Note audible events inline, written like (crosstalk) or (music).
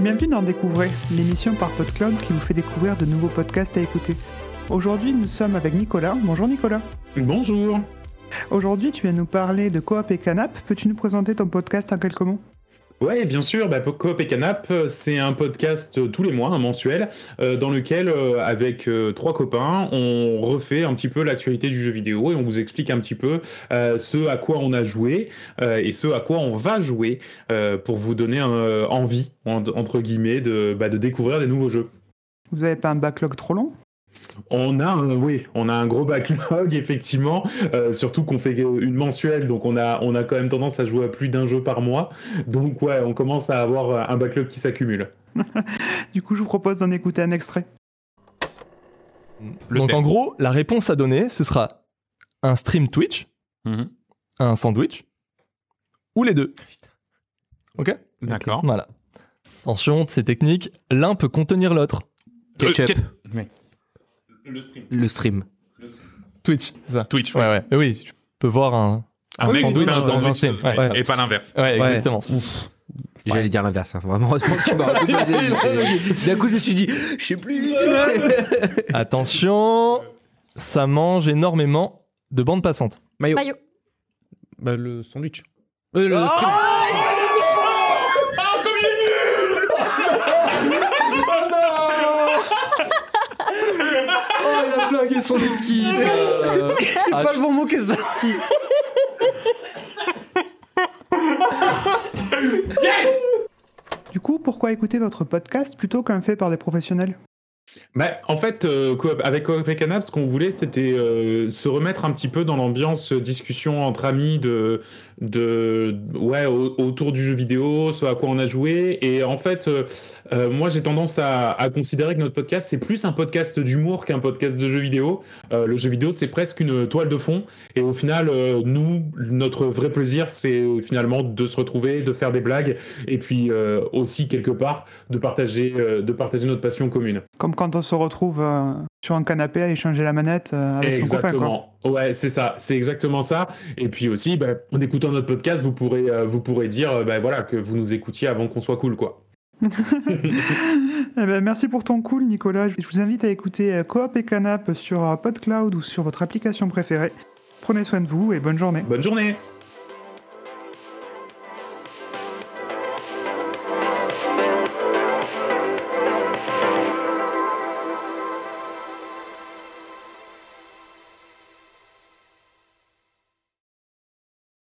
Bienvenue dans Découvrez, l'émission par PodCloud qui vous fait découvrir de nouveaux podcasts à écouter. Aujourd'hui, nous sommes avec Nicolas. Bonjour Nicolas. Bonjour. Aujourd'hui, tu viens nous parler de Coop et Canap. Peux-tu nous présenter ton podcast en quelques mots? Ouais, bien sûr. Bah, Coop et Canap, c'est un podcast euh, tous les mois, un mensuel, euh, dans lequel, euh, avec trois copains, on refait un petit peu l'actualité du jeu vidéo et on vous explique un petit peu ce à quoi on a joué et ce à quoi on va jouer pour vous donner envie, entre guillemets, de, bah, de découvrir des nouveaux jeux. Vous avez pas un backlog trop long? On a, un, oui, on a un gros backlog (laughs) effectivement, euh, surtout qu'on fait une mensuelle, donc on a, on a quand même tendance à jouer à plus d'un jeu par mois. Donc ouais, on commence à avoir un backlog qui s'accumule. (laughs) du coup, je vous propose d'en écouter un extrait. donc en gros, la réponse à donner, ce sera un stream Twitch, mhm. un sandwich, ou les deux. Ok? D'accord. Voilà. Attention, c'est technique, l'un peut contenir l'autre. Euh, Ketchup. Le stream. Le stream. Twitch, c'est ça. Twitch, ouais. ouais, oui, tu peux voir un, un mec sandwich dans un stream. Et pas l'inverse. Ouais, exactement. J'allais dire l'inverse. Hein. Vraiment, heureusement (laughs) que tu m'as (laughs) D'un coup, je me suis dit, je sais plus. (laughs) Attention, ça mange énormément de bandes passantes. Maillot. Maillot. Bah, le sandwich. Euh, le oh stream. Flingué son équipe. (laughs) Euh, C'est pas le bon mot qui est sorti. yes Du coup, pourquoi écouter votre podcast plutôt qu'un fait par des professionnels? Bah, en fait, euh, avec Canap, ce qu'on voulait, c'était euh, se remettre un petit peu dans l'ambiance discussion entre amis de, de ouais autour du jeu vidéo, ce à quoi on a joué. Et en fait, euh, euh, moi j'ai tendance à, considérer que notre podcast c'est plus un podcast d'humour qu'un podcast de jeu vidéo. Euh, le jeu vidéo c'est presque une toile de fond. Et au final, euh, nous notre vrai plaisir c'est finalement de se retrouver, de faire des blagues et puis euh, aussi quelque part de partager de partager notre passion commune. Comme quand on se retrouve sur un canapé à échanger la manette avec exactement. son copain. Quoi. Ouais, c'est ça, c'est exactement ça. Et puis aussi, bah, en écoutant notre podcast, vous pourrez, euh, vous pourrez dire bah, voilà, que vous nous écoutiez avant qu'on soit cool, quoi. (laughs) eh ben, merci pour ton cool, Nicolas. Je vous invite à écouter euh, Coop et Canap sur euh, PodCloud ou sur votre application préférée. Prenez soin de vous et bonne journée. Bonne journée